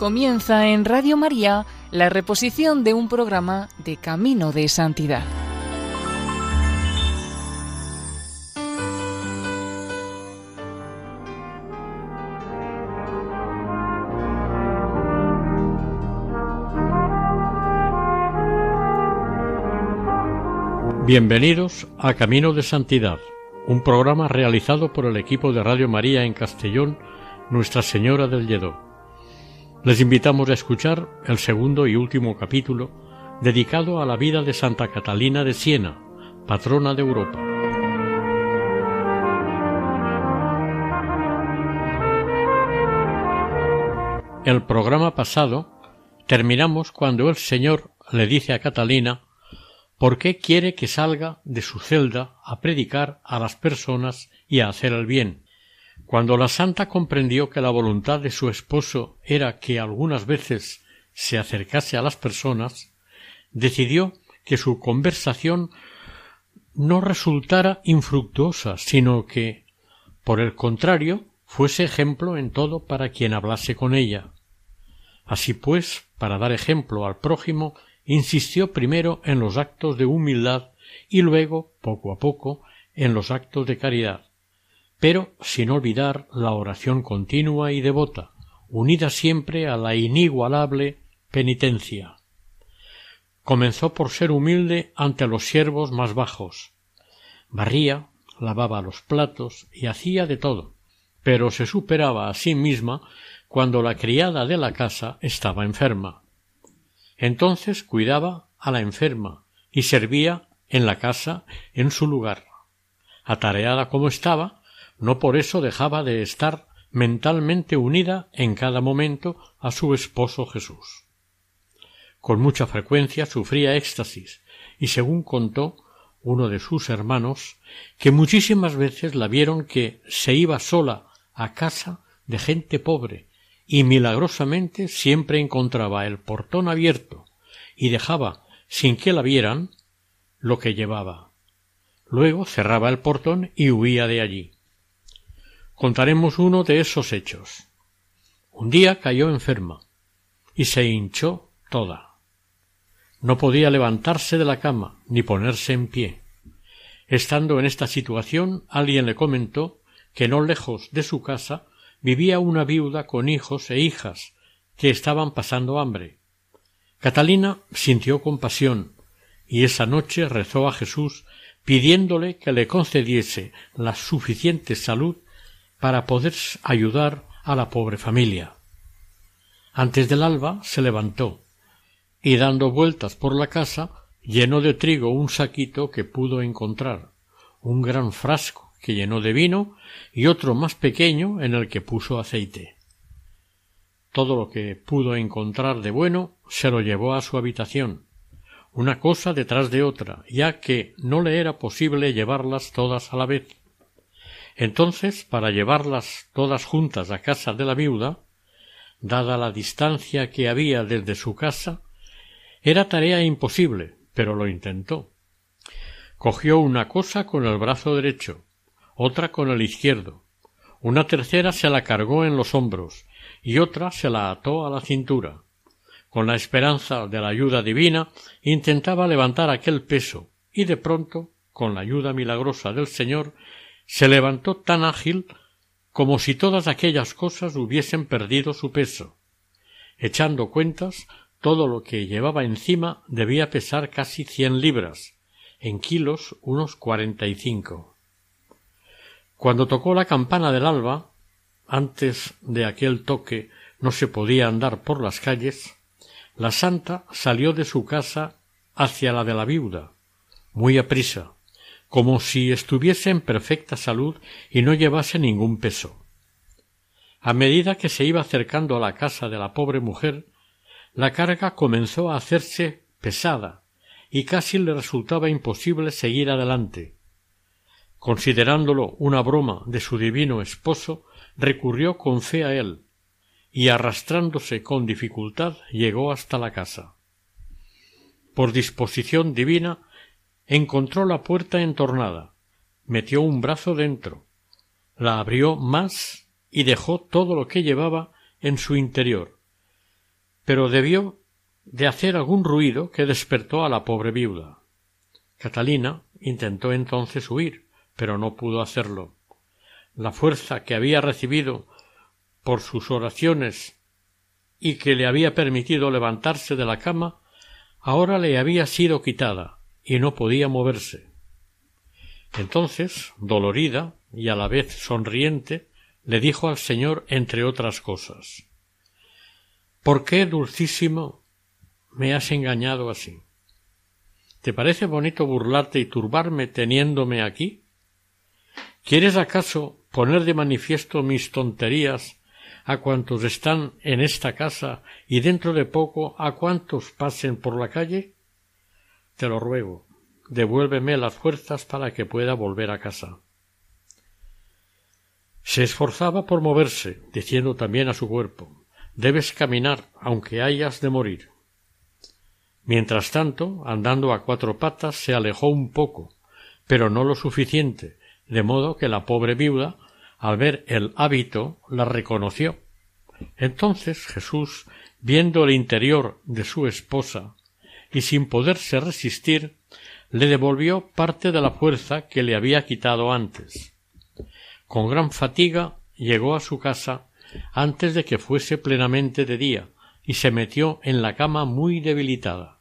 Comienza en Radio María la reposición de un programa de Camino de Santidad. Bienvenidos a Camino de Santidad, un programa realizado por el equipo de Radio María en Castellón, Nuestra Señora del Lledó. Les invitamos a escuchar el segundo y último capítulo dedicado a la vida de Santa Catalina de Siena, patrona de Europa. El programa pasado terminamos cuando el Señor le dice a Catalina por qué quiere que salga de su celda a predicar a las personas y a hacer el bien, cuando la santa comprendió que la voluntad de su esposo era que algunas veces se acercase a las personas, decidió que su conversación no resultara infructuosa, sino que, por el contrario, fuese ejemplo en todo para quien hablase con ella. Así pues, para dar ejemplo al prójimo, insistió primero en los actos de humildad y luego, poco a poco, en los actos de caridad pero sin olvidar la oración continua y devota, unida siempre a la inigualable penitencia. Comenzó por ser humilde ante los siervos más bajos. Barría, lavaba los platos y hacía de todo, pero se superaba a sí misma cuando la criada de la casa estaba enferma. Entonces cuidaba a la enferma y servía en la casa en su lugar. Atareada como estaba, no por eso dejaba de estar mentalmente unida en cada momento a su esposo Jesús. Con mucha frecuencia sufría éxtasis, y según contó uno de sus hermanos, que muchísimas veces la vieron que se iba sola a casa de gente pobre, y milagrosamente siempre encontraba el portón abierto y dejaba sin que la vieran lo que llevaba. Luego cerraba el portón y huía de allí. Contaremos uno de esos hechos. Un día cayó enferma y se hinchó toda. No podía levantarse de la cama ni ponerse en pie. Estando en esta situación, alguien le comentó que no lejos de su casa vivía una viuda con hijos e hijas que estaban pasando hambre. Catalina sintió compasión y esa noche rezó a Jesús pidiéndole que le concediese la suficiente salud para poder ayudar a la pobre familia. Antes del alba se levantó y dando vueltas por la casa llenó de trigo un saquito que pudo encontrar, un gran frasco que llenó de vino y otro más pequeño en el que puso aceite. Todo lo que pudo encontrar de bueno se lo llevó a su habitación, una cosa detrás de otra, ya que no le era posible llevarlas todas a la vez. Entonces, para llevarlas todas juntas a casa de la viuda, dada la distancia que había desde su casa, era tarea imposible, pero lo intentó. Cogió una cosa con el brazo derecho, otra con el izquierdo, una tercera se la cargó en los hombros y otra se la ató a la cintura. Con la esperanza de la ayuda divina intentaba levantar aquel peso y de pronto, con la ayuda milagrosa del Señor, se levantó tan ágil como si todas aquellas cosas hubiesen perdido su peso. Echando cuentas, todo lo que llevaba encima debía pesar casi cien libras, en kilos unos cuarenta y cinco. Cuando tocó la campana del alba, antes de aquel toque no se podía andar por las calles, la santa salió de su casa hacia la de la viuda, muy aprisa, como si estuviese en perfecta salud y no llevase ningún peso. A medida que se iba acercando a la casa de la pobre mujer, la carga comenzó a hacerse pesada y casi le resultaba imposible seguir adelante. Considerándolo una broma de su divino esposo, recurrió con fe a él, y arrastrándose con dificultad llegó hasta la casa. Por disposición divina encontró la puerta entornada, metió un brazo dentro, la abrió más y dejó todo lo que llevaba en su interior. pero debió de hacer algún ruido que despertó a la pobre viuda. Catalina intentó entonces huir, pero no pudo hacerlo. La fuerza que había recibido por sus oraciones y que le había permitido levantarse de la cama, ahora le había sido quitada y no podía moverse. Entonces, dolorida y a la vez sonriente, le dijo al Señor entre otras cosas ¿Por qué, dulcísimo, me has engañado así? ¿Te parece bonito burlarte y turbarme teniéndome aquí? ¿Quieres acaso poner de manifiesto mis tonterías a cuantos están en esta casa y dentro de poco a cuantos pasen por la calle? Te lo ruego, devuélveme las fuerzas para que pueda volver a casa. Se esforzaba por moverse, diciendo también a su cuerpo Debes caminar, aunque hayas de morir. Mientras tanto, andando a cuatro patas, se alejó un poco, pero no lo suficiente, de modo que la pobre viuda, al ver el hábito, la reconoció. Entonces Jesús, viendo el interior de su esposa, y sin poderse resistir, le devolvió parte de la fuerza que le había quitado antes. Con gran fatiga llegó a su casa antes de que fuese plenamente de día y se metió en la cama muy debilitada.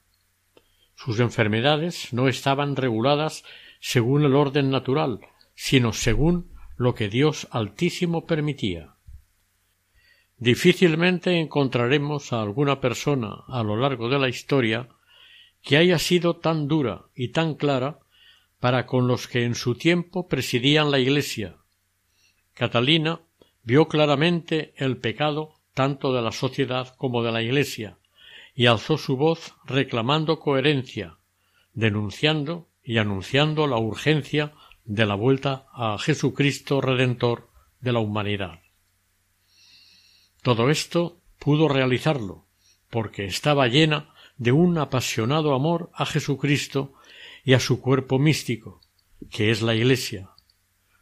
Sus enfermedades no estaban reguladas según el orden natural, sino según lo que Dios Altísimo permitía. Difícilmente encontraremos a alguna persona a lo largo de la historia que haya sido tan dura y tan clara para con los que en su tiempo presidían la Iglesia. Catalina vio claramente el pecado tanto de la sociedad como de la Iglesia, y alzó su voz reclamando coherencia, denunciando y anunciando la urgencia de la vuelta a Jesucristo Redentor de la humanidad. Todo esto pudo realizarlo, porque estaba llena de un apasionado amor a Jesucristo y a su cuerpo místico, que es la Iglesia.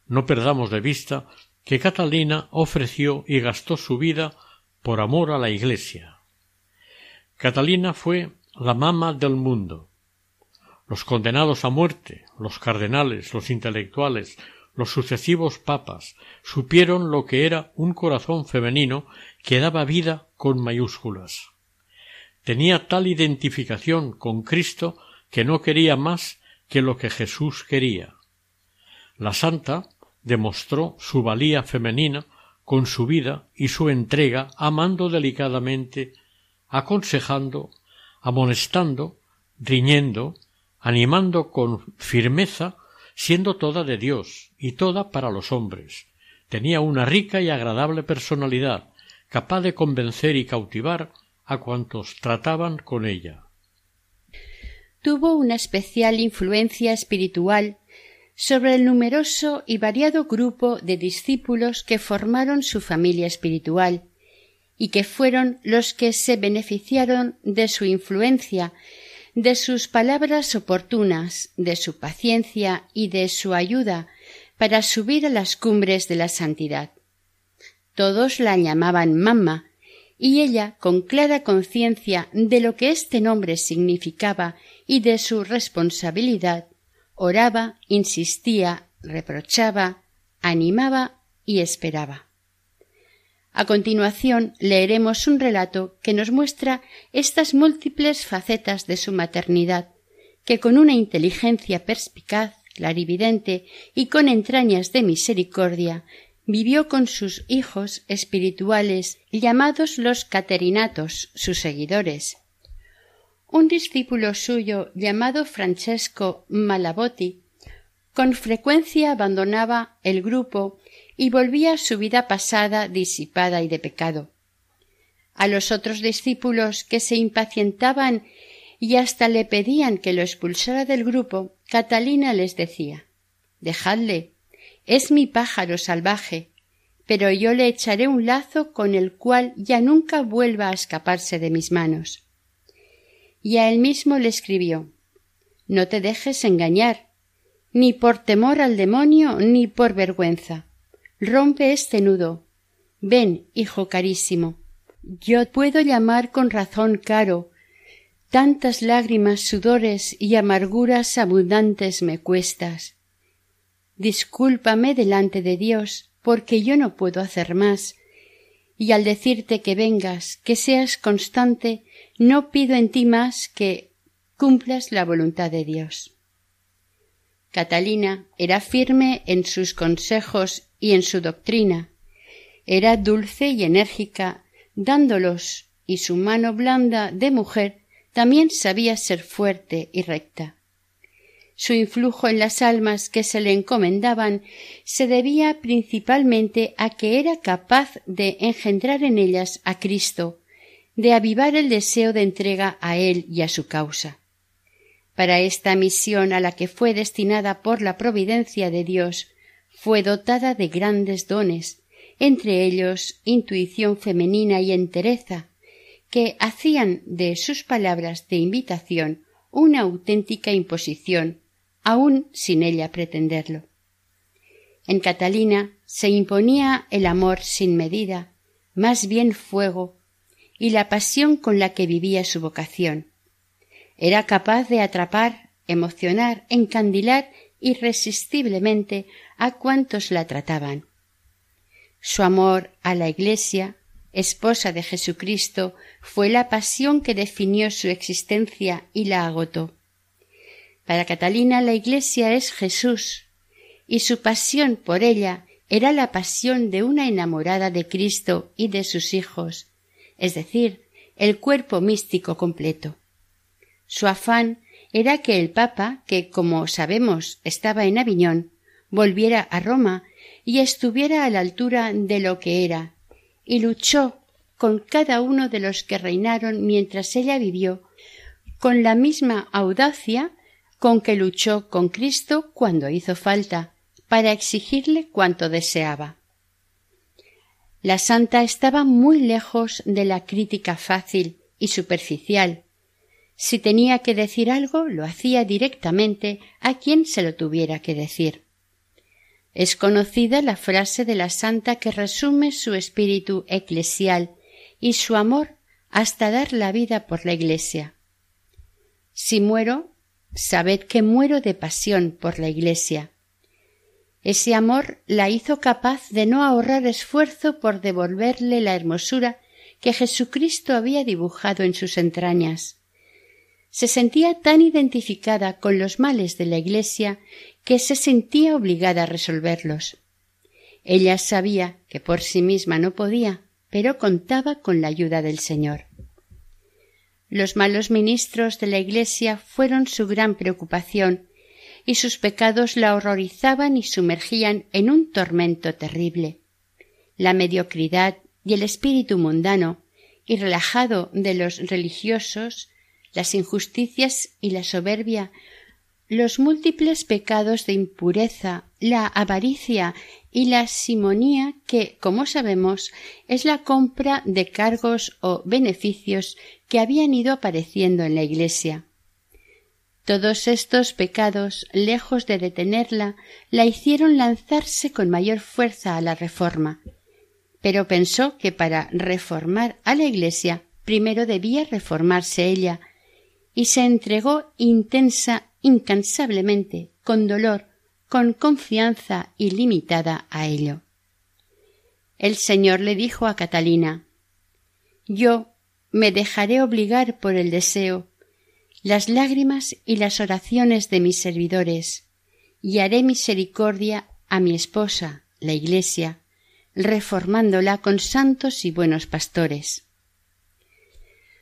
No perdamos de vista que Catalina ofreció y gastó su vida por amor a la Iglesia. Catalina fue la mama del mundo. Los condenados a muerte, los cardenales, los intelectuales, los sucesivos papas supieron lo que era un corazón femenino que daba vida con mayúsculas. Tenía tal identificación con Cristo que no quería más que lo que Jesús quería. La santa demostró su valía femenina con su vida y su entrega, amando delicadamente, aconsejando, amonestando, riñendo, animando con firmeza, siendo toda de Dios y toda para los hombres. Tenía una rica y agradable personalidad, capaz de convencer y cautivar a cuantos trataban con ella. Tuvo una especial influencia espiritual sobre el numeroso y variado grupo de discípulos que formaron su familia espiritual y que fueron los que se beneficiaron de su influencia, de sus palabras oportunas, de su paciencia y de su ayuda para subir a las cumbres de la santidad. Todos la llamaban mamá, y ella, con clara conciencia de lo que este nombre significaba y de su responsabilidad, oraba, insistía, reprochaba, animaba y esperaba. A continuación leeremos un relato que nos muestra estas múltiples facetas de su maternidad, que con una inteligencia perspicaz, clarividente y con entrañas de misericordia vivió con sus hijos espirituales llamados los caterinatos, sus seguidores, un discípulo suyo llamado Francesco Malabotti con frecuencia abandonaba el grupo y volvía a su vida pasada disipada y de pecado. A los otros discípulos que se impacientaban y hasta le pedían que lo expulsara del grupo, Catalina les decía Dejadle, es mi pájaro salvaje, pero yo le echaré un lazo con el cual ya nunca vuelva a escaparse de mis manos y a él mismo le escribió No te dejes engañar, ni por temor al demonio, ni por vergüenza. Rompe este nudo. Ven, hijo carísimo, yo puedo llamar con razón caro tantas lágrimas, sudores y amarguras abundantes me cuestas. Discúlpame delante de Dios, porque yo no puedo hacer más, y al decirte que vengas, que seas constante, no pido en ti más que cumplas la voluntad de Dios. Catalina era firme en sus consejos y en su doctrina, era dulce y enérgica, dándolos, y su mano blanda de mujer también sabía ser fuerte y recta. Su influjo en las almas que se le encomendaban se debía principalmente a que era capaz de engendrar en ellas a Cristo, de avivar el deseo de entrega a Él y a su causa. Para esta misión a la que fue destinada por la providencia de Dios, fue dotada de grandes dones, entre ellos intuición femenina y entereza, que hacían de sus palabras de invitación una auténtica imposición, aun sin ella pretenderlo. En Catalina se imponía el amor sin medida, más bien fuego, y la pasión con la que vivía su vocación. Era capaz de atrapar, emocionar, encandilar irresistiblemente a cuantos la trataban. Su amor a la Iglesia, esposa de Jesucristo, fue la pasión que definió su existencia y la agotó. Para Catalina la Iglesia es Jesús, y su pasión por ella era la pasión de una enamorada de Cristo y de sus hijos, es decir, el cuerpo místico completo. Su afán era que el Papa, que como sabemos estaba en Aviñón, volviera a Roma y estuviera a la altura de lo que era, y luchó con cada uno de los que reinaron mientras ella vivió, con la misma audacia con que luchó con Cristo cuando hizo falta, para exigirle cuanto deseaba. La santa estaba muy lejos de la crítica fácil y superficial. Si tenía que decir algo, lo hacía directamente a quien se lo tuviera que decir. Es conocida la frase de la santa que resume su espíritu eclesial y su amor hasta dar la vida por la Iglesia. Si muero, sabed que muero de pasión por la Iglesia. Ese amor la hizo capaz de no ahorrar esfuerzo por devolverle la hermosura que Jesucristo había dibujado en sus entrañas. Se sentía tan identificada con los males de la Iglesia que se sentía obligada a resolverlos. Ella sabía que por sí misma no podía, pero contaba con la ayuda del Señor. Los malos ministros de la Iglesia fueron su gran preocupación, y sus pecados la horrorizaban y sumergían en un tormento terrible. La mediocridad y el espíritu mundano y relajado de los religiosos, las injusticias y la soberbia los múltiples pecados de impureza, la avaricia y la simonía que, como sabemos, es la compra de cargos o beneficios que habían ido apareciendo en la Iglesia. Todos estos pecados, lejos de detenerla, la hicieron lanzarse con mayor fuerza a la reforma. Pero pensó que para reformar a la Iglesia primero debía reformarse ella, y se entregó intensa incansablemente, con dolor, con confianza ilimitada a ello. El Señor le dijo a Catalina Yo me dejaré obligar por el deseo, las lágrimas y las oraciones de mis servidores, y haré misericordia a mi esposa, la Iglesia, reformándola con santos y buenos pastores.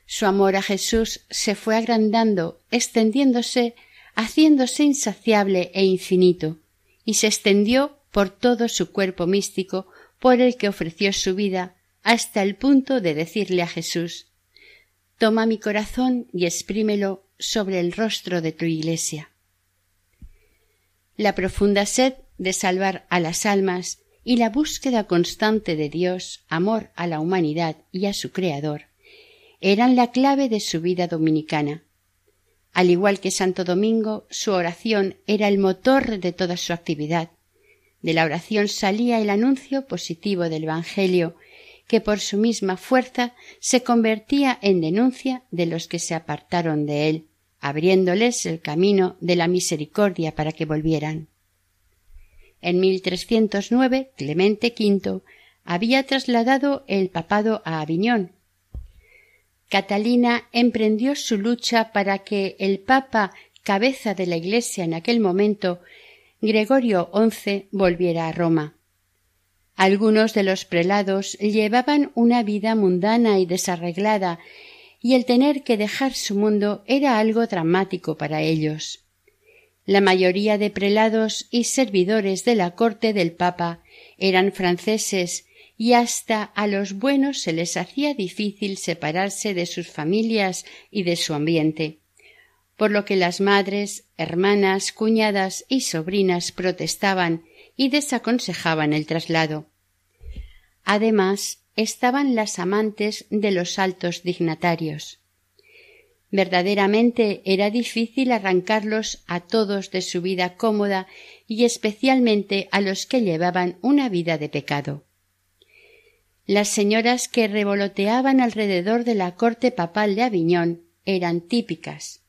Su amor a Jesús se fue agrandando, extendiéndose haciéndose insaciable e infinito, y se extendió por todo su cuerpo místico por el que ofreció su vida hasta el punto de decirle a Jesús Toma mi corazón y exprímelo sobre el rostro de tu Iglesia. La profunda sed de salvar a las almas y la búsqueda constante de Dios, amor a la humanidad y a su Creador, eran la clave de su vida dominicana, al igual que Santo Domingo, su oración era el motor de toda su actividad. De la oración salía el anuncio positivo del Evangelio que por su misma fuerza se convertía en denuncia de los que se apartaron de él, abriéndoles el camino de la misericordia para que volvieran. En 1309 Clemente V había trasladado el papado a Aviñón. Catalina emprendió su lucha para que el papa cabeza de la Iglesia en aquel momento, Gregorio XI volviera a Roma. Algunos de los prelados llevaban una vida mundana y desarreglada, y el tener que dejar su mundo era algo dramático para ellos. La mayoría de prelados y servidores de la corte del Papa eran franceses y hasta a los buenos se les hacía difícil separarse de sus familias y de su ambiente, por lo que las madres, hermanas, cuñadas y sobrinas protestaban y desaconsejaban el traslado. Además, estaban las amantes de los altos dignatarios. Verdaderamente era difícil arrancarlos a todos de su vida cómoda y especialmente a los que llevaban una vida de pecado. Las señoras que revoloteaban alrededor de la corte papal de Aviñón eran típicas,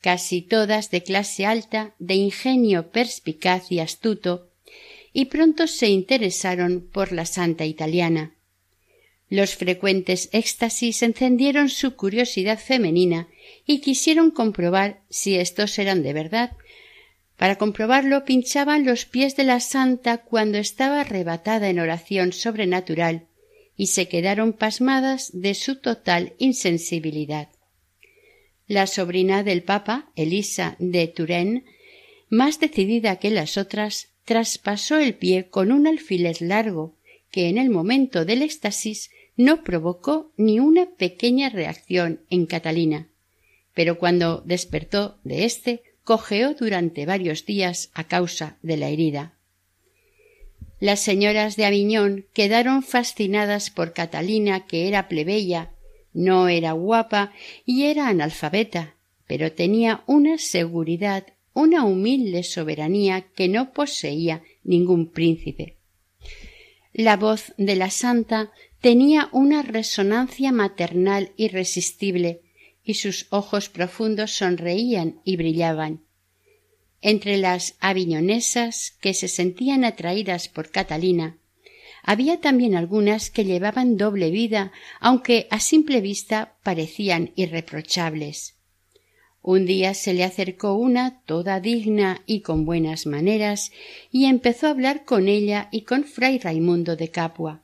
casi todas de clase alta, de ingenio perspicaz y astuto, y pronto se interesaron por la santa italiana. Los frecuentes éxtasis encendieron su curiosidad femenina y quisieron comprobar si estos eran de verdad. Para comprobarlo pinchaban los pies de la santa cuando estaba arrebatada en oración sobrenatural y se quedaron pasmadas de su total insensibilidad. La sobrina del Papa, Elisa de Turenne, más decidida que las otras, traspasó el pie con un alfiler largo que en el momento del éxtasis no provocó ni una pequeña reacción en Catalina, pero cuando despertó de éste cojeó durante varios días a causa de la herida. Las señoras de Aviñón quedaron fascinadas por Catalina, que era plebeya, no era guapa y era analfabeta, pero tenía una seguridad, una humilde soberanía que no poseía ningún príncipe. La voz de la santa tenía una resonancia maternal irresistible, y sus ojos profundos sonreían y brillaban entre las aviñonesas que se sentían atraídas por Catalina, había también algunas que llevaban doble vida, aunque a simple vista parecían irreprochables. Un día se le acercó una toda digna y con buenas maneras, y empezó a hablar con ella y con fray Raimundo de Capua.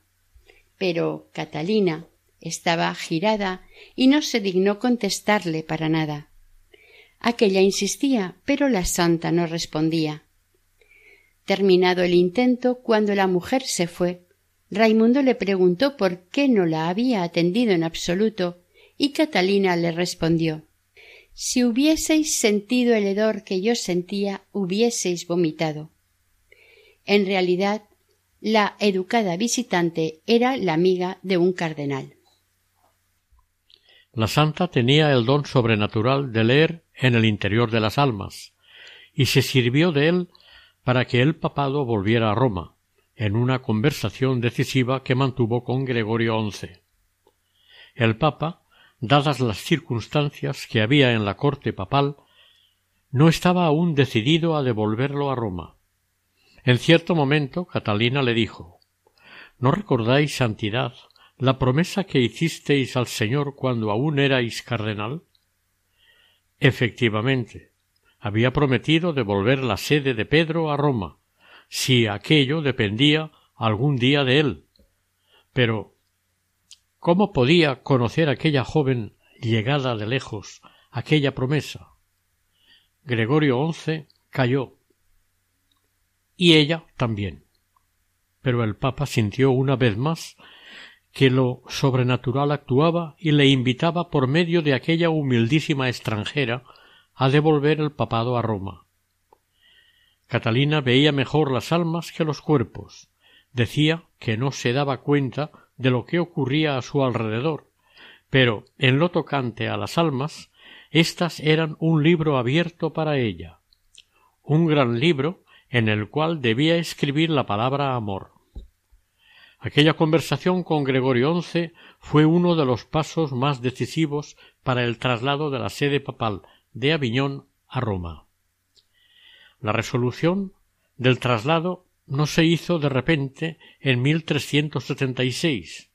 Pero Catalina estaba girada y no se dignó contestarle para nada. Aquella insistía, pero la santa no respondía. Terminado el intento, cuando la mujer se fue, Raimundo le preguntó por qué no la había atendido en absoluto, y Catalina le respondió Si hubieseis sentido el hedor que yo sentía, hubieseis vomitado. En realidad, la educada visitante era la amiga de un cardenal. La santa tenía el don sobrenatural de leer en el interior de las almas, y se sirvió de él para que el papado volviera a Roma, en una conversación decisiva que mantuvo con Gregorio XI. El papa, dadas las circunstancias que había en la corte papal, no estaba aún decidido a devolverlo a Roma. En cierto momento Catalina le dijo ¿No recordáis, Santidad, la promesa que hicisteis al Señor cuando aún erais cardenal? Efectivamente, había prometido devolver la sede de Pedro a Roma, si aquello dependía algún día de él. Pero ¿cómo podía conocer aquella joven llegada de lejos aquella promesa? Gregorio XI cayó y ella también. Pero el Papa sintió una vez más que lo sobrenatural actuaba y le invitaba por medio de aquella humildísima extranjera a devolver el papado a Roma. Catalina veía mejor las almas que los cuerpos. Decía que no se daba cuenta de lo que ocurría a su alrededor, pero en lo tocante a las almas, éstas eran un libro abierto para ella, un gran libro en el cual debía escribir la palabra amor. Aquella conversación con Gregorio XI fue uno de los pasos más decisivos para el traslado de la sede papal de Aviñón a Roma. La resolución del traslado no se hizo de repente en 1376,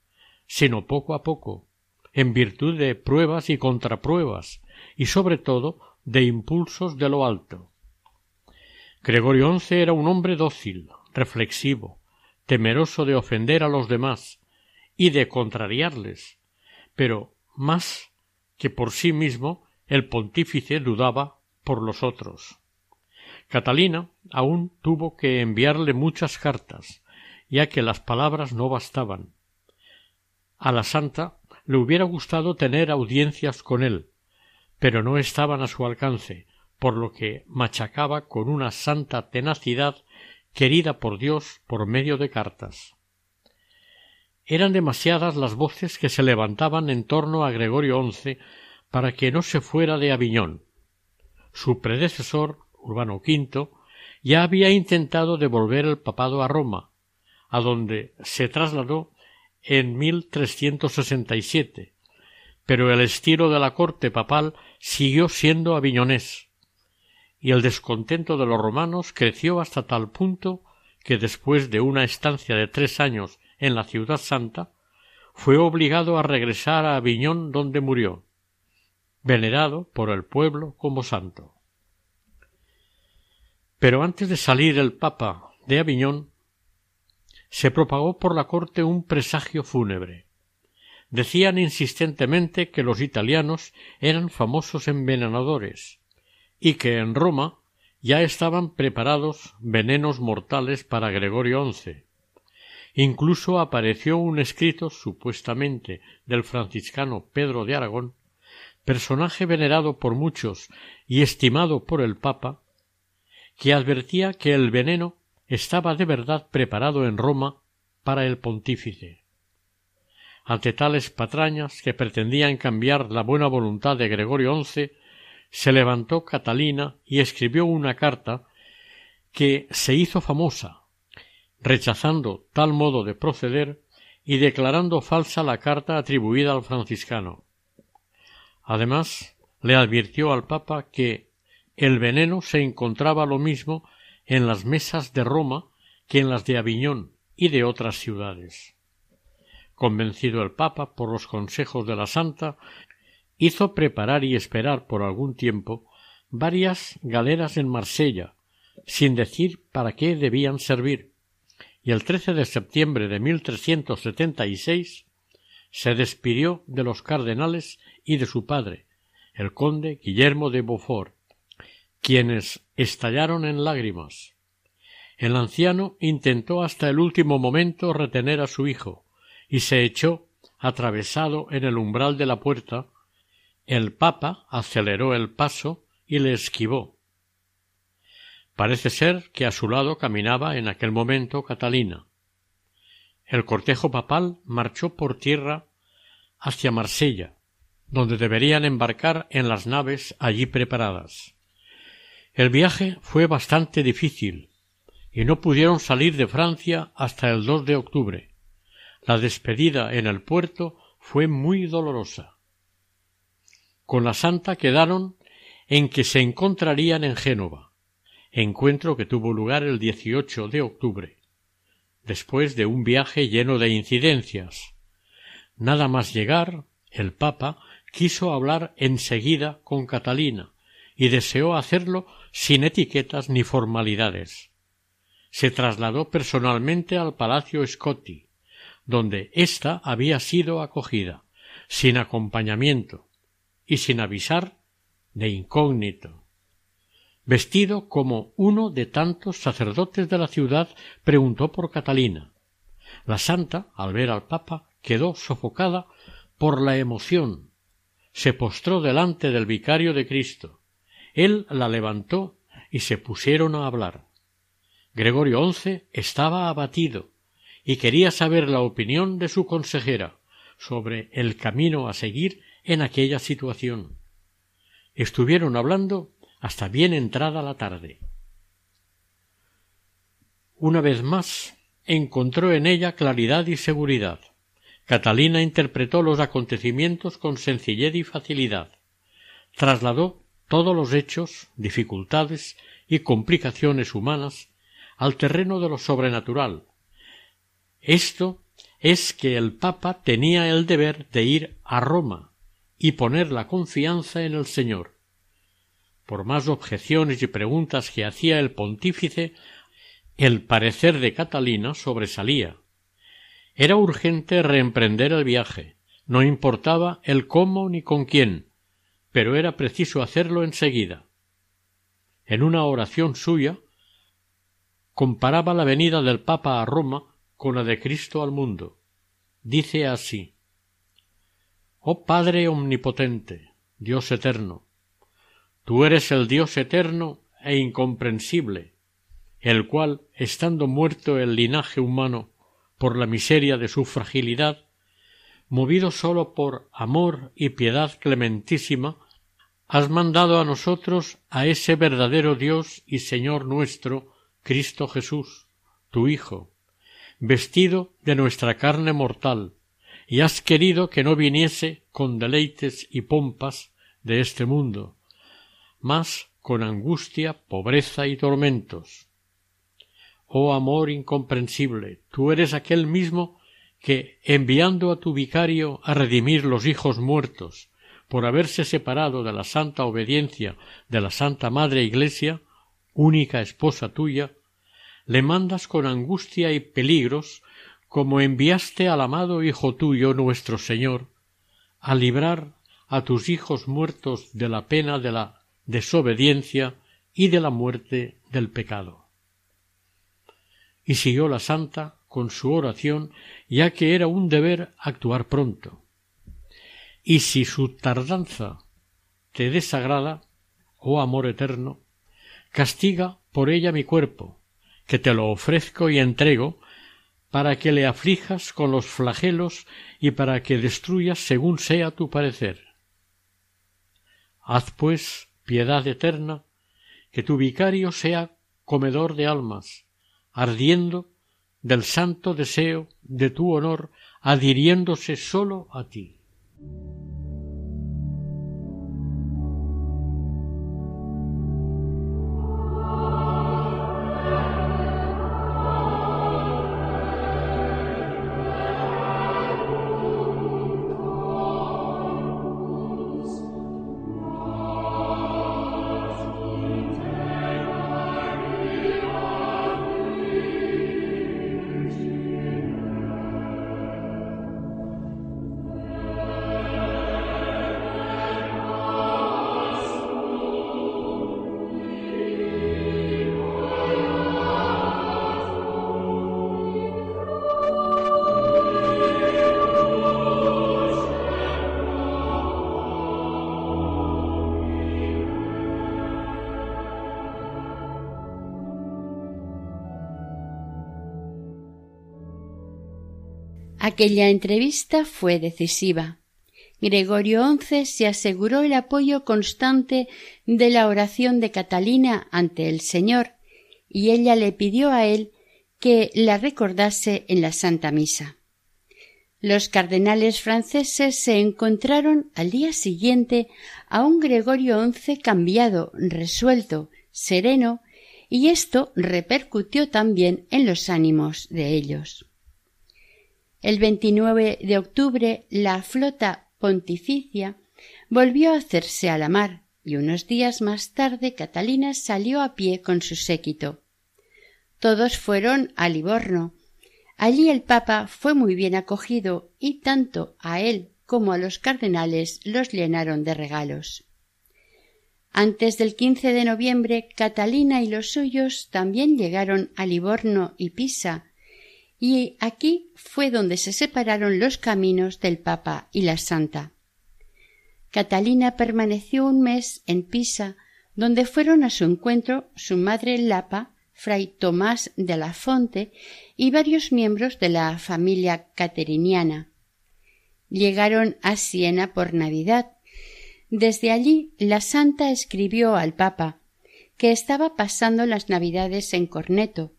sino poco a poco, en virtud de pruebas y contrapruebas, y sobre todo de impulsos de lo alto. Gregorio XI era un hombre dócil, reflexivo, temeroso de ofender a los demás y de contrariarles, pero más que por sí mismo el pontífice dudaba por los otros. Catalina aún tuvo que enviarle muchas cartas, ya que las palabras no bastaban. A la santa le hubiera gustado tener audiencias con él, pero no estaban a su alcance, por lo que machacaba con una santa tenacidad querida por Dios por medio de cartas. Eran demasiadas las voces que se levantaban en torno a Gregorio XI para que no se fuera de Aviñón. Su predecesor, Urbano V, ya había intentado devolver el papado a Roma, a donde se trasladó en 1367, pero el estilo de la corte papal siguió siendo aviñonés, y el descontento de los romanos creció hasta tal punto que después de una estancia de tres años en la ciudad santa, fue obligado a regresar a Aviñón donde murió, venerado por el pueblo como santo. Pero antes de salir el Papa de Aviñón, se propagó por la corte un presagio fúnebre. Decían insistentemente que los italianos eran famosos envenenadores y que en Roma ya estaban preparados venenos mortales para Gregorio XI. Incluso apareció un escrito supuestamente del franciscano Pedro de Aragón, personaje venerado por muchos y estimado por el Papa, que advertía que el veneno estaba de verdad preparado en Roma para el pontífice. Ante tales patrañas que pretendían cambiar la buena voluntad de Gregorio XI, se levantó Catalina y escribió una carta que se hizo famosa, rechazando tal modo de proceder y declarando falsa la carta atribuida al franciscano. Además, le advirtió al Papa que el veneno se encontraba lo mismo en las mesas de Roma que en las de Aviñón y de otras ciudades. Convencido el Papa por los consejos de la Santa, hizo preparar y esperar por algún tiempo varias galeras en Marsella, sin decir para qué debían servir, y el 13 de septiembre de 1376 se despidió de los cardenales y de su padre, el conde Guillermo de Beaufort, quienes estallaron en lágrimas. El anciano intentó hasta el último momento retener a su hijo, y se echó atravesado en el umbral de la puerta. El papa aceleró el paso y le esquivó. Parece ser que a su lado caminaba en aquel momento Catalina. El cortejo papal marchó por tierra hacia Marsella, donde deberían embarcar en las naves allí preparadas. El viaje fue bastante difícil y no pudieron salir de Francia hasta el 2 de octubre. La despedida en el puerto fue muy dolorosa. Con la santa quedaron en que se encontrarían en Génova, encuentro que tuvo lugar el 18 de octubre, después de un viaje lleno de incidencias. Nada más llegar, el Papa quiso hablar enseguida con Catalina y deseó hacerlo sin etiquetas ni formalidades. Se trasladó personalmente al Palacio Scotti, donde ésta había sido acogida, sin acompañamiento y sin avisar de incógnito. Vestido como uno de tantos sacerdotes de la ciudad, preguntó por Catalina. La santa, al ver al Papa, quedó sofocada por la emoción. Se postró delante del vicario de Cristo. Él la levantó y se pusieron a hablar. Gregorio XI estaba abatido y quería saber la opinión de su consejera sobre el camino a seguir en aquella situación. Estuvieron hablando hasta bien entrada la tarde. Una vez más, encontró en ella claridad y seguridad. Catalina interpretó los acontecimientos con sencillez y facilidad. Trasladó todos los hechos, dificultades y complicaciones humanas al terreno de lo sobrenatural. Esto es que el Papa tenía el deber de ir a Roma y poner la confianza en el Señor. Por más objeciones y preguntas que hacía el pontífice, el parecer de Catalina sobresalía. Era urgente reemprender el viaje, no importaba el cómo ni con quién, pero era preciso hacerlo enseguida. En una oración suya comparaba la venida del Papa a Roma con la de Cristo al mundo. Dice así Oh Padre omnipotente, Dios eterno, tú eres el Dios eterno e incomprensible, el cual, estando muerto el linaje humano por la miseria de su fragilidad, movido sólo por amor y piedad clementísima, has mandado a nosotros a ese verdadero Dios y Señor nuestro, Cristo Jesús, tu Hijo, vestido de nuestra carne mortal, y has querido que no viniese con deleites y pompas de este mundo, mas con angustia, pobreza y tormentos. Oh amor incomprensible, tú eres aquel mismo que, enviando a tu vicario a redimir los hijos muertos, por haberse separado de la santa obediencia de la Santa Madre Iglesia, única esposa tuya, le mandas con angustia y peligros como enviaste al amado Hijo tuyo nuestro Señor, a librar a tus hijos muertos de la pena de la desobediencia y de la muerte del pecado. Y siguió la santa con su oración, ya que era un deber actuar pronto y si su tardanza te desagrada, oh amor eterno, castiga por ella mi cuerpo, que te lo ofrezco y entrego, para que le aflijas con los flagelos y para que destruyas según sea tu parecer. Haz, pues, piedad eterna, que tu vicario sea comedor de almas, ardiendo del santo deseo de tu honor, adhiriéndose sólo a ti. Aquella entrevista fue decisiva. Gregorio XI se aseguró el apoyo constante de la oración de Catalina ante el Señor, y ella le pidió a él que la recordase en la Santa Misa. Los cardenales franceses se encontraron al día siguiente a un Gregorio XI cambiado, resuelto, sereno, y esto repercutió también en los ánimos de ellos. El 29 de octubre la flota pontificia volvió a hacerse a la mar y unos días más tarde Catalina salió a pie con su séquito. Todos fueron a Livorno. Allí el Papa fue muy bien acogido y tanto a él como a los cardenales los llenaron de regalos. Antes del 15 de noviembre, Catalina y los suyos también llegaron a Livorno y Pisa, y aquí fue donde se separaron los caminos del Papa y la Santa. Catalina permaneció un mes en Pisa, donde fueron a su encuentro su madre Lapa, fray Tomás de la Fonte y varios miembros de la familia cateriniana. Llegaron a Siena por Navidad. Desde allí la santa escribió al Papa, que estaba pasando las Navidades en Corneto,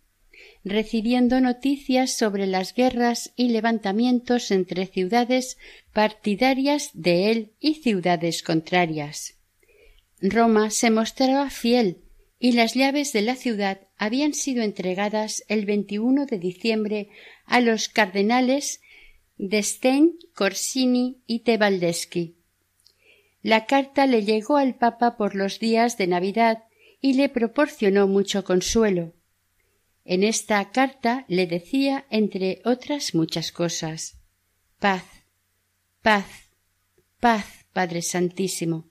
recibiendo noticias sobre las guerras y levantamientos entre ciudades partidarias de él y ciudades contrarias. Roma se mostraba fiel y las llaves de la ciudad habían sido entregadas el 21 de diciembre a los cardenales de Stein, Corsini y Tebaldeschi. La carta le llegó al Papa por los días de Navidad y le proporcionó mucho consuelo. En esta carta le decía, entre otras muchas cosas, paz, paz, paz, Padre Santísimo.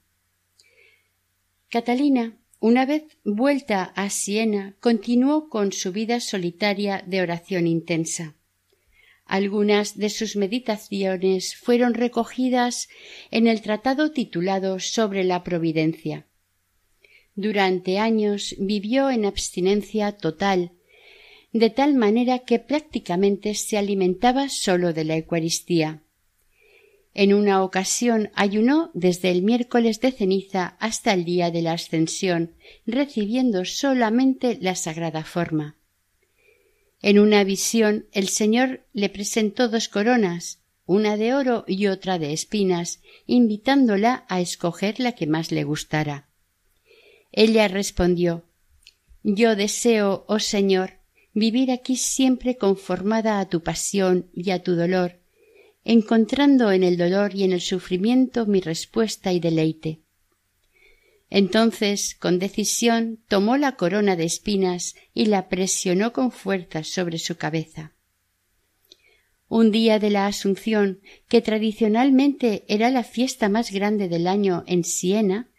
Catalina, una vez vuelta a Siena, continuó con su vida solitaria de oración intensa. Algunas de sus meditaciones fueron recogidas en el tratado titulado Sobre la Providencia. Durante años vivió en abstinencia total, de tal manera que prácticamente se alimentaba sólo de la Eucaristía. En una ocasión ayunó desde el miércoles de ceniza hasta el día de la ascensión, recibiendo solamente la sagrada forma. En una visión el Señor le presentó dos coronas, una de oro y otra de espinas, invitándola a escoger la que más le gustara. Ella respondió Yo deseo, oh Señor, vivir aquí siempre conformada a tu pasión y a tu dolor, encontrando en el dolor y en el sufrimiento mi respuesta y deleite. Entonces, con decisión, tomó la corona de espinas y la presionó con fuerza sobre su cabeza. Un día de la Asunción, que tradicionalmente era la fiesta más grande del año en Siena,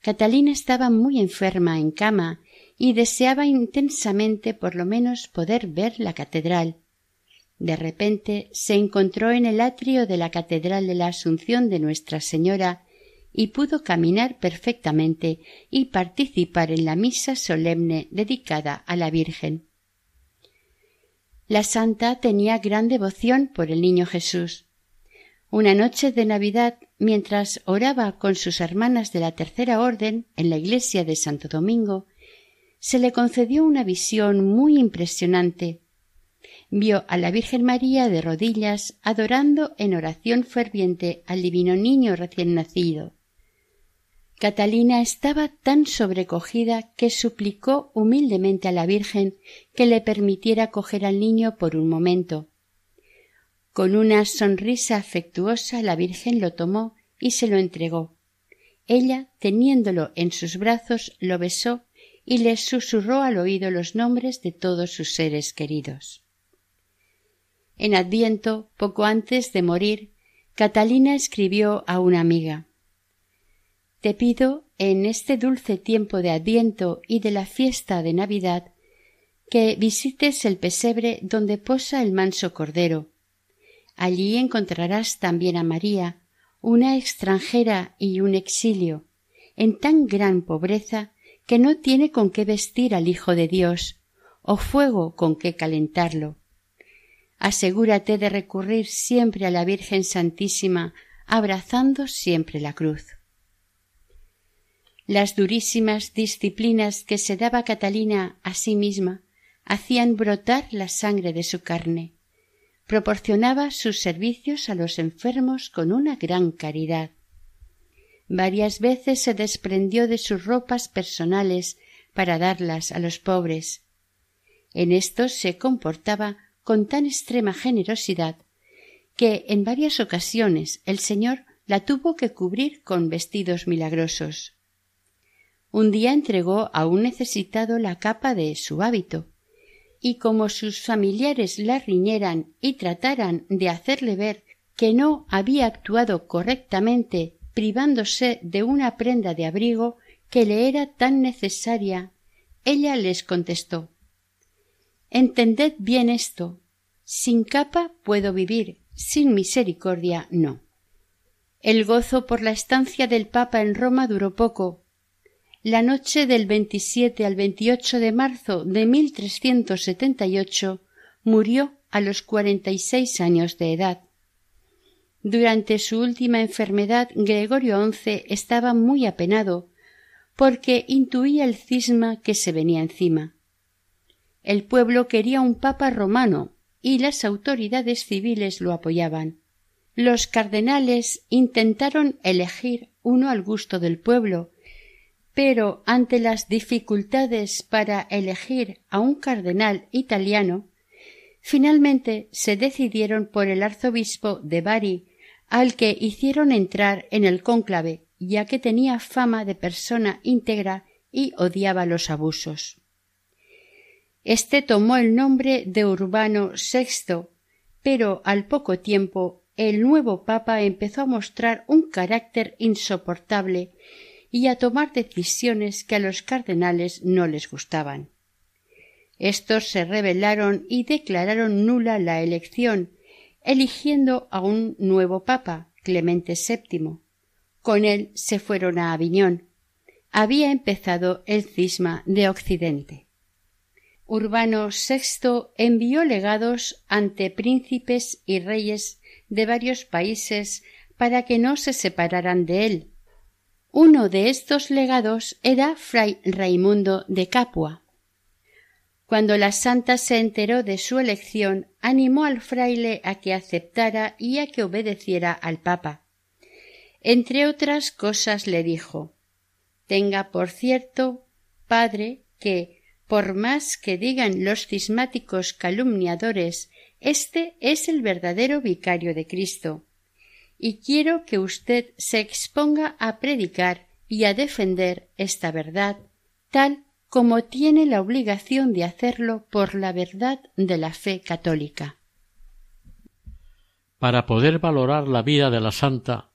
Catalina estaba muy enferma en cama y deseaba intensamente por lo menos poder ver la catedral. De repente se encontró en el atrio de la catedral de la Asunción de Nuestra Señora y pudo caminar perfectamente y participar en la misa solemne dedicada a la Virgen. La santa tenía gran devoción por el niño Jesús. Una noche de Navidad, mientras oraba con sus hermanas de la tercera orden en la iglesia de Santo Domingo, se le concedió una visión muy impresionante. Vio a la Virgen María de rodillas adorando en oración ferviente al divino niño recién nacido. Catalina estaba tan sobrecogida que suplicó humildemente a la Virgen que le permitiera coger al niño por un momento. Con una sonrisa afectuosa la Virgen lo tomó y se lo entregó. Ella, teniéndolo en sus brazos, lo besó y les susurró al oído los nombres de todos sus seres queridos. En Adviento, poco antes de morir, Catalina escribió a una amiga Te pido, en este dulce tiempo de Adviento y de la fiesta de Navidad, que visites el pesebre donde posa el manso Cordero. Allí encontrarás también a María, una extranjera y un exilio, en tan gran pobreza que no tiene con qué vestir al Hijo de Dios, o fuego con qué calentarlo. Asegúrate de recurrir siempre a la Virgen Santísima, abrazando siempre la cruz. Las durísimas disciplinas que se daba Catalina a sí misma hacían brotar la sangre de su carne. Proporcionaba sus servicios a los enfermos con una gran caridad. Varias veces se desprendió de sus ropas personales para darlas a los pobres. En esto se comportaba con tan extrema generosidad que en varias ocasiones el Señor la tuvo que cubrir con vestidos milagrosos. Un día entregó a un necesitado la capa de su hábito, y como sus familiares la riñeran y trataran de hacerle ver que no había actuado correctamente privándose de una prenda de abrigo que le era tan necesaria, ella les contestó Entended bien esto. Sin capa puedo vivir, sin misericordia no. El gozo por la estancia del Papa en Roma duró poco. La noche del 27 al 28 de marzo de 1378 murió a los cuarenta y seis años de edad. Durante su última enfermedad Gregorio XI estaba muy apenado, porque intuía el cisma que se venía encima. El pueblo quería un papa romano y las autoridades civiles lo apoyaban. Los cardenales intentaron elegir uno al gusto del pueblo, pero ante las dificultades para elegir a un cardenal italiano, finalmente se decidieron por el arzobispo de Bari, al que hicieron entrar en el cónclave, ya que tenía fama de persona íntegra y odiaba los abusos. Este tomó el nombre de Urbano VI, pero al poco tiempo el nuevo papa empezó a mostrar un carácter insoportable y a tomar decisiones que a los cardenales no les gustaban. Estos se rebelaron y declararon nula la elección, eligiendo a un nuevo papa, Clemente VII. Con él se fueron a Aviñón. Había empezado el cisma de Occidente. Urbano VI envió legados ante príncipes y reyes de varios países para que no se separaran de él. Uno de estos legados era fray Raimundo de Capua. Cuando la santa se enteró de su elección, animó al fraile a que aceptara y a que obedeciera al papa. Entre otras cosas le dijo Tenga por cierto, padre, que, por más que digan los cismáticos calumniadores, este es el verdadero vicario de Cristo. Y quiero que usted se exponga a predicar y a defender esta verdad, tal como tiene la obligación de hacerlo por la verdad de la fe católica. Para poder valorar la vida de la santa,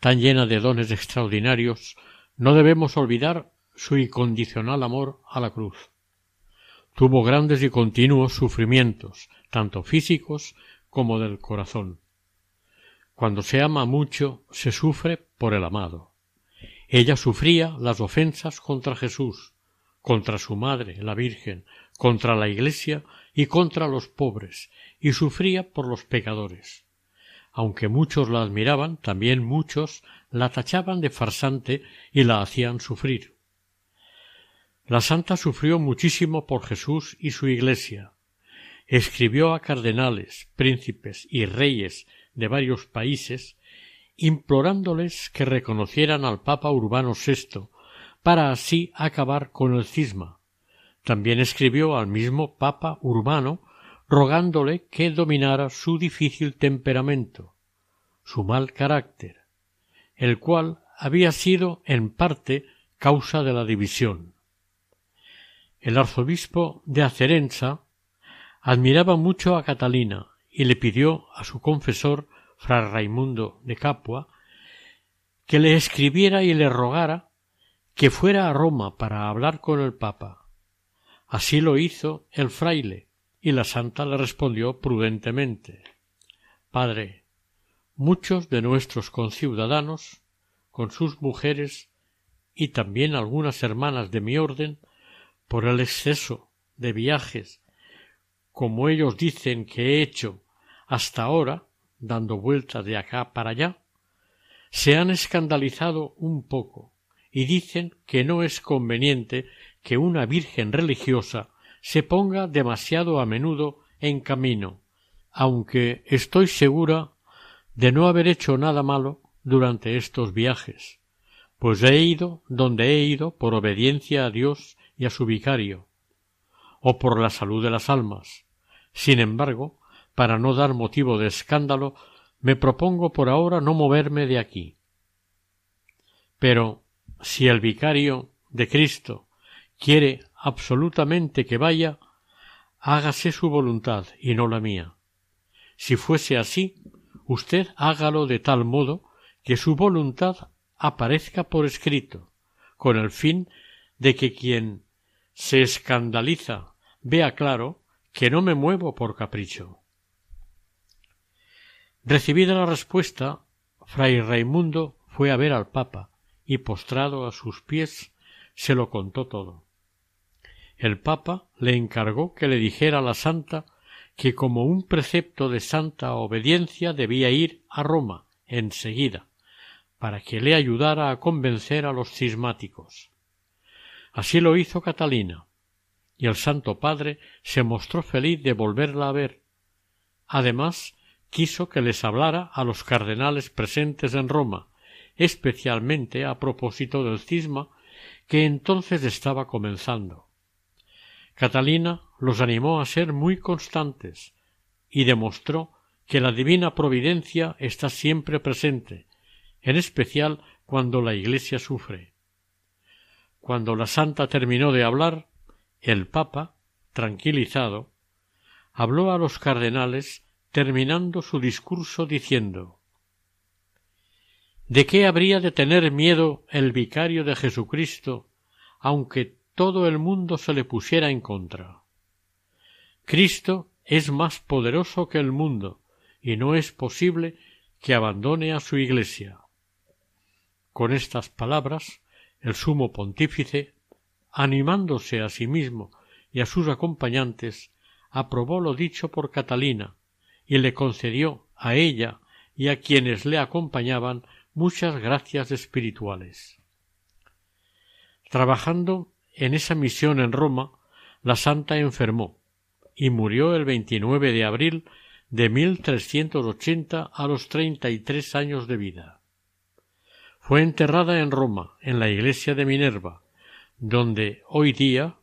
tan llena de dones extraordinarios, no debemos olvidar su incondicional amor a la cruz. Tuvo grandes y continuos sufrimientos, tanto físicos como del corazón. Cuando se ama mucho, se sufre por el amado. Ella sufría las ofensas contra Jesús, contra su madre, la Virgen, contra la Iglesia y contra los pobres, y sufría por los pecadores. Aunque muchos la admiraban, también muchos la tachaban de farsante y la hacían sufrir. La santa sufrió muchísimo por Jesús y su Iglesia. Escribió a cardenales, príncipes y reyes de varios países, implorándoles que reconocieran al Papa Urbano VI, para así acabar con el cisma. También escribió al mismo Papa Urbano rogándole que dominara su difícil temperamento, su mal carácter, el cual había sido en parte causa de la división. El arzobispo de Acerenza admiraba mucho a Catalina y le pidió a su confesor, fray Raimundo de Capua, que le escribiera y le rogara que fuera a Roma para hablar con el Papa. Así lo hizo el fraile, y la santa le respondió prudentemente Padre, muchos de nuestros conciudadanos, con sus mujeres y también algunas hermanas de mi orden, por el exceso de viajes, como ellos dicen que he hecho hasta ahora, dando vueltas de acá para allá, se han escandalizado un poco y dicen que no es conveniente que una virgen religiosa se ponga demasiado a menudo en camino, aunque estoy segura de no haber hecho nada malo durante estos viajes, pues he ido donde he ido por obediencia a Dios y a su vicario, o por la salud de las almas. Sin embargo, para no dar motivo de escándalo, me propongo por ahora no moverme de aquí. Pero si el vicario de Cristo quiere absolutamente que vaya, hágase su voluntad y no la mía. Si fuese así, usted hágalo de tal modo que su voluntad aparezca por escrito, con el fin de que quien se escandaliza vea claro que no me muevo por capricho. Recibida la respuesta, fray Raimundo fue a ver al Papa y postrado a sus pies se lo contó todo el Papa le encargó que le dijera a la santa que como un precepto de santa obediencia debía ir a Roma enseguida, para que le ayudara a convencer a los cismáticos. Así lo hizo Catalina, y el Santo Padre se mostró feliz de volverla a ver. Además, quiso que les hablara a los cardenales presentes en Roma, especialmente a propósito del cisma que entonces estaba comenzando. Catalina los animó a ser muy constantes y demostró que la divina providencia está siempre presente, en especial cuando la Iglesia sufre. Cuando la santa terminó de hablar, el Papa, tranquilizado, habló a los cardenales terminando su discurso diciendo ¿De qué habría de tener miedo el vicario de Jesucristo, aunque todo el mundo se le pusiera en contra? Cristo es más poderoso que el mundo, y no es posible que abandone a su Iglesia. Con estas palabras, el sumo pontífice, animándose a sí mismo y a sus acompañantes, aprobó lo dicho por Catalina y le concedió a ella y a quienes le acompañaban muchas gracias espirituales. Trabajando en esa misión en Roma, la santa enfermó y murió el 29 de abril de 1380 a los treinta y tres años de vida. Fue enterrada en Roma, en la iglesia de Minerva, donde hoy día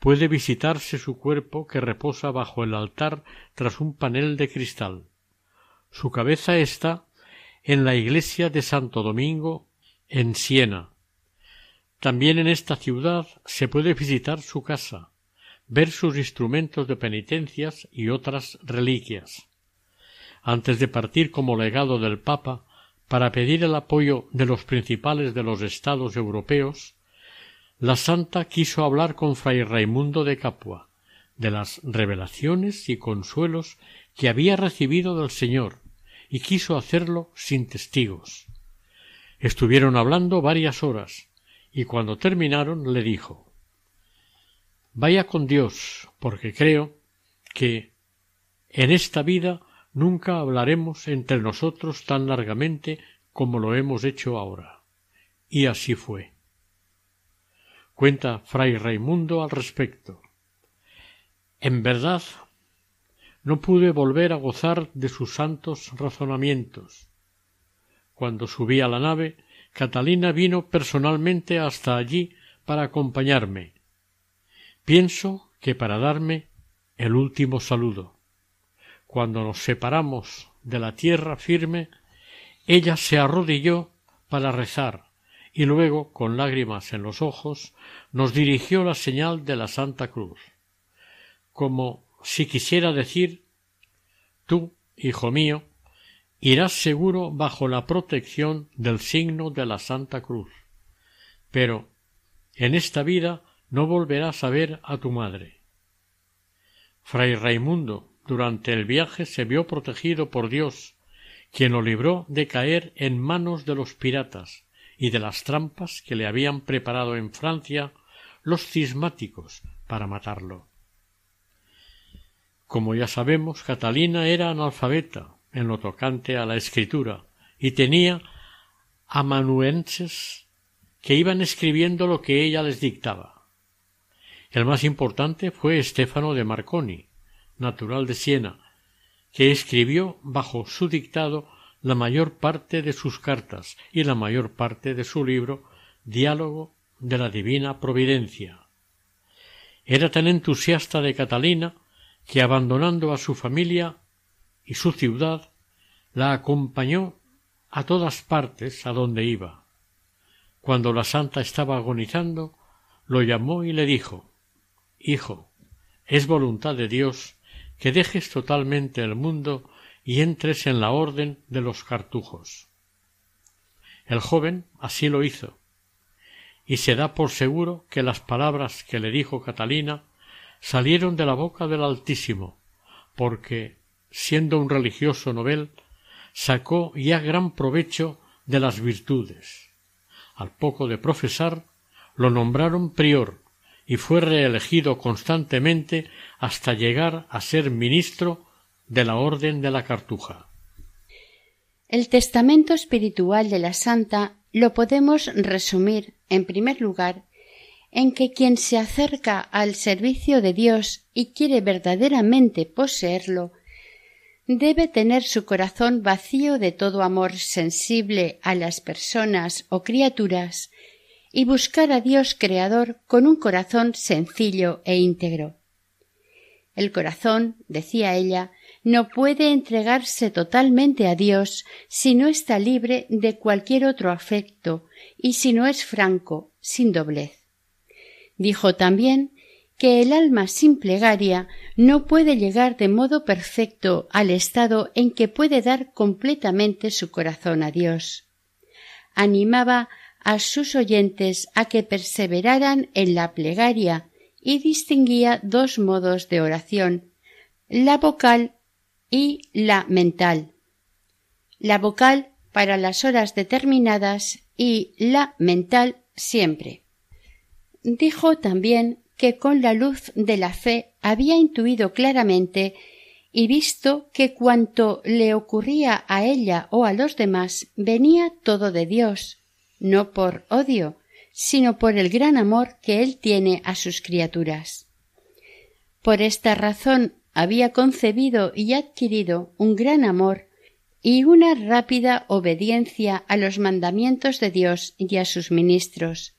puede visitarse su cuerpo que reposa bajo el altar tras un panel de cristal. Su cabeza está en la iglesia de Santo Domingo, en Siena. También en esta ciudad se puede visitar su casa, ver sus instrumentos de penitencias y otras reliquias. Antes de partir como legado del Papa para pedir el apoyo de los principales de los estados europeos, la santa quiso hablar con fray Raimundo de Capua de las revelaciones y consuelos que había recibido del Señor y quiso hacerlo sin testigos. Estuvieron hablando varias horas, y cuando terminaron le dijo Vaya con Dios, porque creo que en esta vida nunca hablaremos entre nosotros tan largamente como lo hemos hecho ahora. Y así fue. Cuenta fray Raimundo al respecto. En verdad no pude volver a gozar de sus santos razonamientos. Cuando subí a la nave, Catalina vino personalmente hasta allí para acompañarme. Pienso que para darme el último saludo. Cuando nos separamos de la tierra firme, ella se arrodilló para rezar y luego, con lágrimas en los ojos, nos dirigió la señal de la Santa Cruz. Como si quisiera decir Tú, hijo mío, irás seguro bajo la protección del signo de la Santa Cruz. Pero en esta vida no volverás a ver a tu madre. Fray Raimundo durante el viaje se vio protegido por Dios, quien lo libró de caer en manos de los piratas y de las trampas que le habían preparado en Francia los cismáticos para matarlo. Como ya sabemos, Catalina era analfabeta en lo tocante a la escritura y tenía amanuenses que iban escribiendo lo que ella les dictaba. El más importante fue Stefano de Marconi, natural de Siena, que escribió bajo su dictado la mayor parte de sus cartas y la mayor parte de su libro Diálogo de la Divina Providencia. Era tan entusiasta de Catalina que abandonando a su familia y su ciudad, la acompañó a todas partes a donde iba. Cuando la santa estaba agonizando, lo llamó y le dijo Hijo, es voluntad de Dios que dejes totalmente el mundo y entres en la orden de los cartujos. El joven así lo hizo, y se da por seguro que las palabras que le dijo Catalina salieron de la boca del Altísimo, porque, siendo un religioso novel, sacó ya gran provecho de las virtudes. Al poco de profesar, lo nombraron prior y fue reelegido constantemente hasta llegar a ser ministro de la Orden de la Cartuja. El testamento espiritual de la Santa lo podemos resumir, en primer lugar, en que quien se acerca al servicio de Dios y quiere verdaderamente poseerlo, debe tener su corazón vacío de todo amor sensible a las personas o criaturas y buscar a Dios Creador con un corazón sencillo e íntegro. El corazón, decía ella, no puede entregarse totalmente a Dios si no está libre de cualquier otro afecto y si no es franco, sin doblez. Dijo también que el alma sin plegaria no puede llegar de modo perfecto al estado en que puede dar completamente su corazón a Dios. Animaba a sus oyentes a que perseveraran en la plegaria y distinguía dos modos de oración, la vocal y la mental. La vocal para las horas determinadas y la mental siempre. Dijo también que con la luz de la fe había intuido claramente y visto que cuanto le ocurría a ella o a los demás venía todo de Dios, no por odio, sino por el gran amor que él tiene a sus criaturas. Por esta razón había concebido y adquirido un gran amor y una rápida obediencia a los mandamientos de Dios y a sus ministros,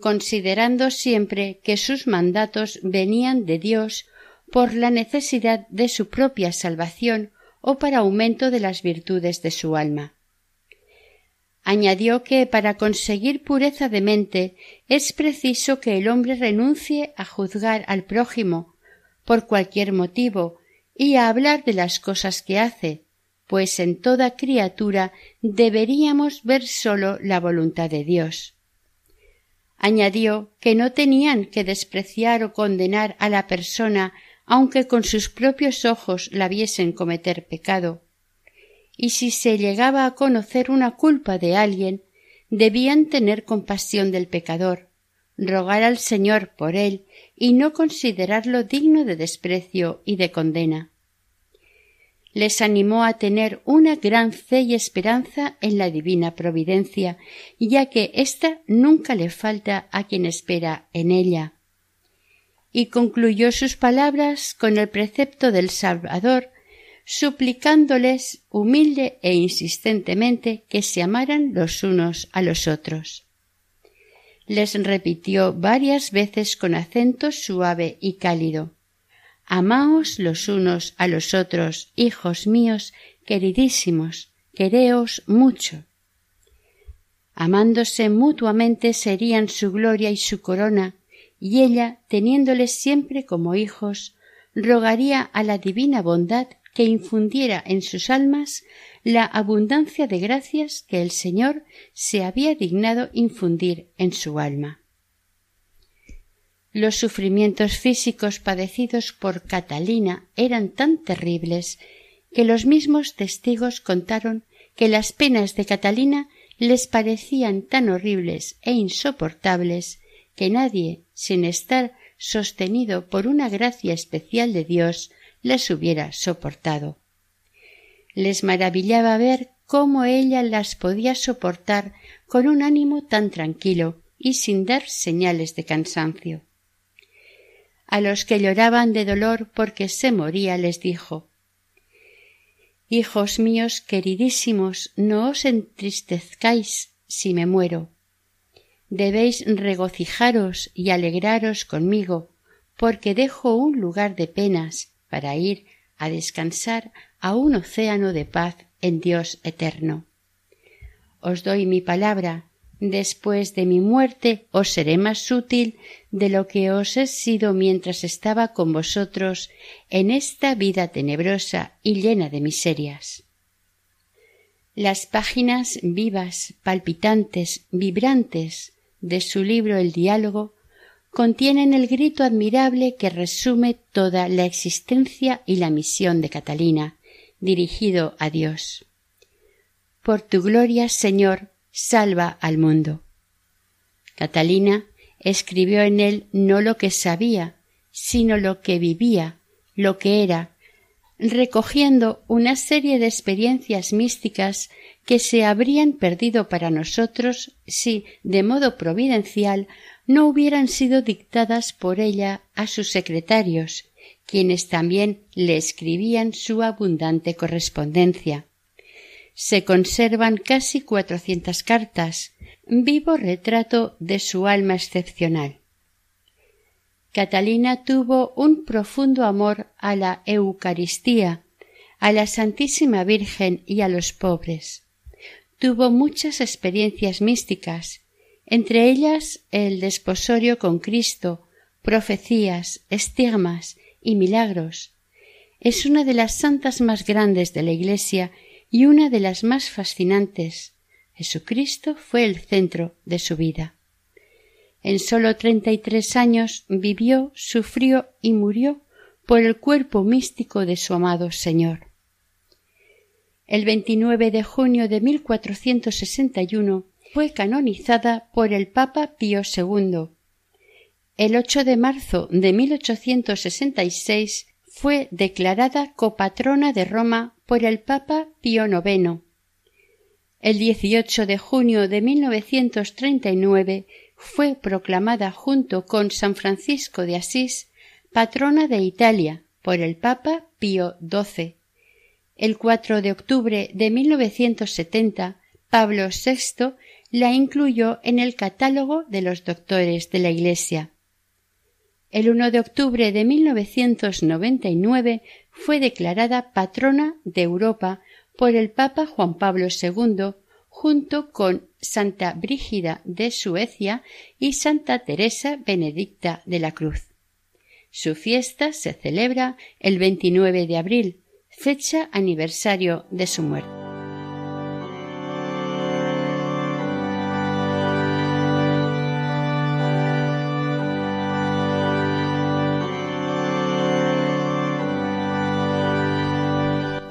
considerando siempre que sus mandatos venían de Dios por la necesidad de su propia salvación o para aumento de las virtudes de su alma. Añadió que para conseguir pureza de mente es preciso que el hombre renuncie a juzgar al prójimo por cualquier motivo y a hablar de las cosas que hace, pues en toda criatura deberíamos ver sólo la voluntad de Dios. Añadió que no tenían que despreciar o condenar a la persona aunque con sus propios ojos la viesen cometer pecado. Y si se llegaba a conocer una culpa de alguien, debían tener compasión del pecador, rogar al Señor por él y no considerarlo digno de desprecio y de condena les animó a tener una gran fe y esperanza en la divina providencia, ya que ésta nunca le falta a quien espera en ella. Y concluyó sus palabras con el precepto del Salvador, suplicándoles humilde e insistentemente que se amaran los unos a los otros. Les repitió varias veces con acento suave y cálido Amaos los unos a los otros, hijos míos, queridísimos, quereos mucho. Amándose mutuamente serían su gloria y su corona, y ella, teniéndoles siempre como hijos, rogaría a la divina bondad que infundiera en sus almas la abundancia de gracias que el Señor se había dignado infundir en su alma. Los sufrimientos físicos padecidos por Catalina eran tan terribles que los mismos testigos contaron que las penas de Catalina les parecían tan horribles e insoportables que nadie, sin estar sostenido por una gracia especial de Dios, las hubiera soportado. Les maravillaba ver cómo ella las podía soportar con un ánimo tan tranquilo y sin dar señales de cansancio a los que lloraban de dolor porque se moría les dijo Hijos míos queridísimos, no os entristezcáis si me muero. Debéis regocijaros y alegraros conmigo, porque dejo un lugar de penas para ir a descansar a un océano de paz en Dios eterno. Os doy mi palabra Después de mi muerte os seré más útil de lo que os he sido mientras estaba con vosotros en esta vida tenebrosa y llena de miserias. Las páginas vivas, palpitantes, vibrantes de su libro El diálogo contienen el grito admirable que resume toda la existencia y la misión de Catalina, dirigido a Dios. Por tu gloria, Señor, salva al mundo. Catalina escribió en él no lo que sabía, sino lo que vivía, lo que era, recogiendo una serie de experiencias místicas que se habrían perdido para nosotros si, de modo providencial, no hubieran sido dictadas por ella a sus secretarios, quienes también le escribían su abundante correspondencia. Se conservan casi cuatrocientas cartas, vivo retrato de su alma excepcional. Catalina tuvo un profundo amor a la Eucaristía, a la Santísima Virgen y a los pobres. Tuvo muchas experiencias místicas, entre ellas el desposorio con Cristo, profecías, estigmas y milagros. Es una de las santas más grandes de la Iglesia y una de las más fascinantes. Jesucristo fue el centro de su vida. En sólo treinta y tres años vivió, sufrió y murió por el cuerpo místico de su amado Señor. El 29 de junio de 1461 fue canonizada por el Papa Pío II. El 8 de marzo de 1866 fue declarada copatrona de Roma por el Papa Pío IX. El 18 de junio de 1939 fue proclamada junto con San Francisco de Asís patrona de Italia por el Papa Pío XII. El 4 de octubre de 1970, Pablo VI la incluyó en el catálogo de los doctores de la Iglesia. El 1 de octubre de 1999 fue declarada patrona de Europa por el Papa Juan Pablo II junto con Santa Brígida de Suecia y Santa Teresa Benedicta de la Cruz. Su fiesta se celebra el 29 de abril, fecha aniversario de su muerte.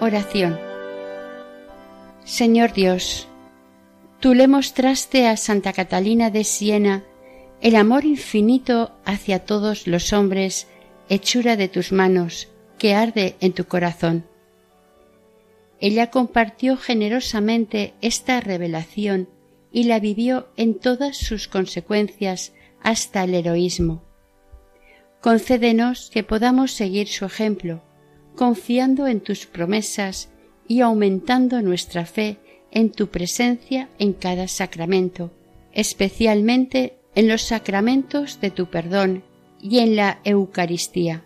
Oración Señor Dios, Tú le mostraste a Santa Catalina de Siena el amor infinito hacia todos los hombres, hechura de tus manos, que arde en tu corazón. Ella compartió generosamente esta revelación y la vivió en todas sus consecuencias hasta el heroísmo. Concédenos que podamos seguir su ejemplo, confiando en tus promesas y aumentando nuestra fe en tu presencia en cada sacramento, especialmente en los sacramentos de tu perdón y en la Eucaristía.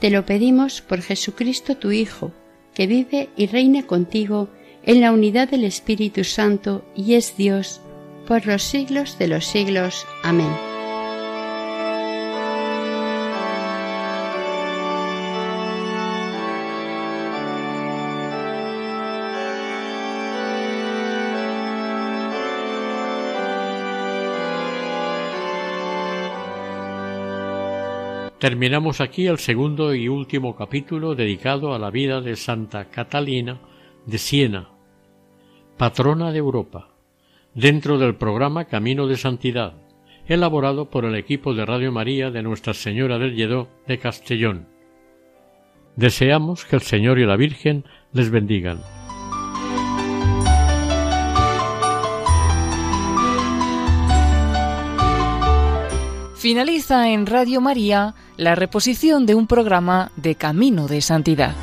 Te lo pedimos por Jesucristo tu Hijo, que vive y reina contigo en la unidad del Espíritu Santo y es Dios por los siglos de los siglos. Amén. Terminamos aquí el segundo y último capítulo dedicado a la vida de Santa Catalina de Siena, patrona de Europa, dentro del programa Camino de Santidad, elaborado por el equipo de Radio María de Nuestra Señora del Lledó de Castellón. Deseamos que el Señor y la Virgen les bendigan. Finaliza en Radio María la reposición de un programa de Camino de Santidad.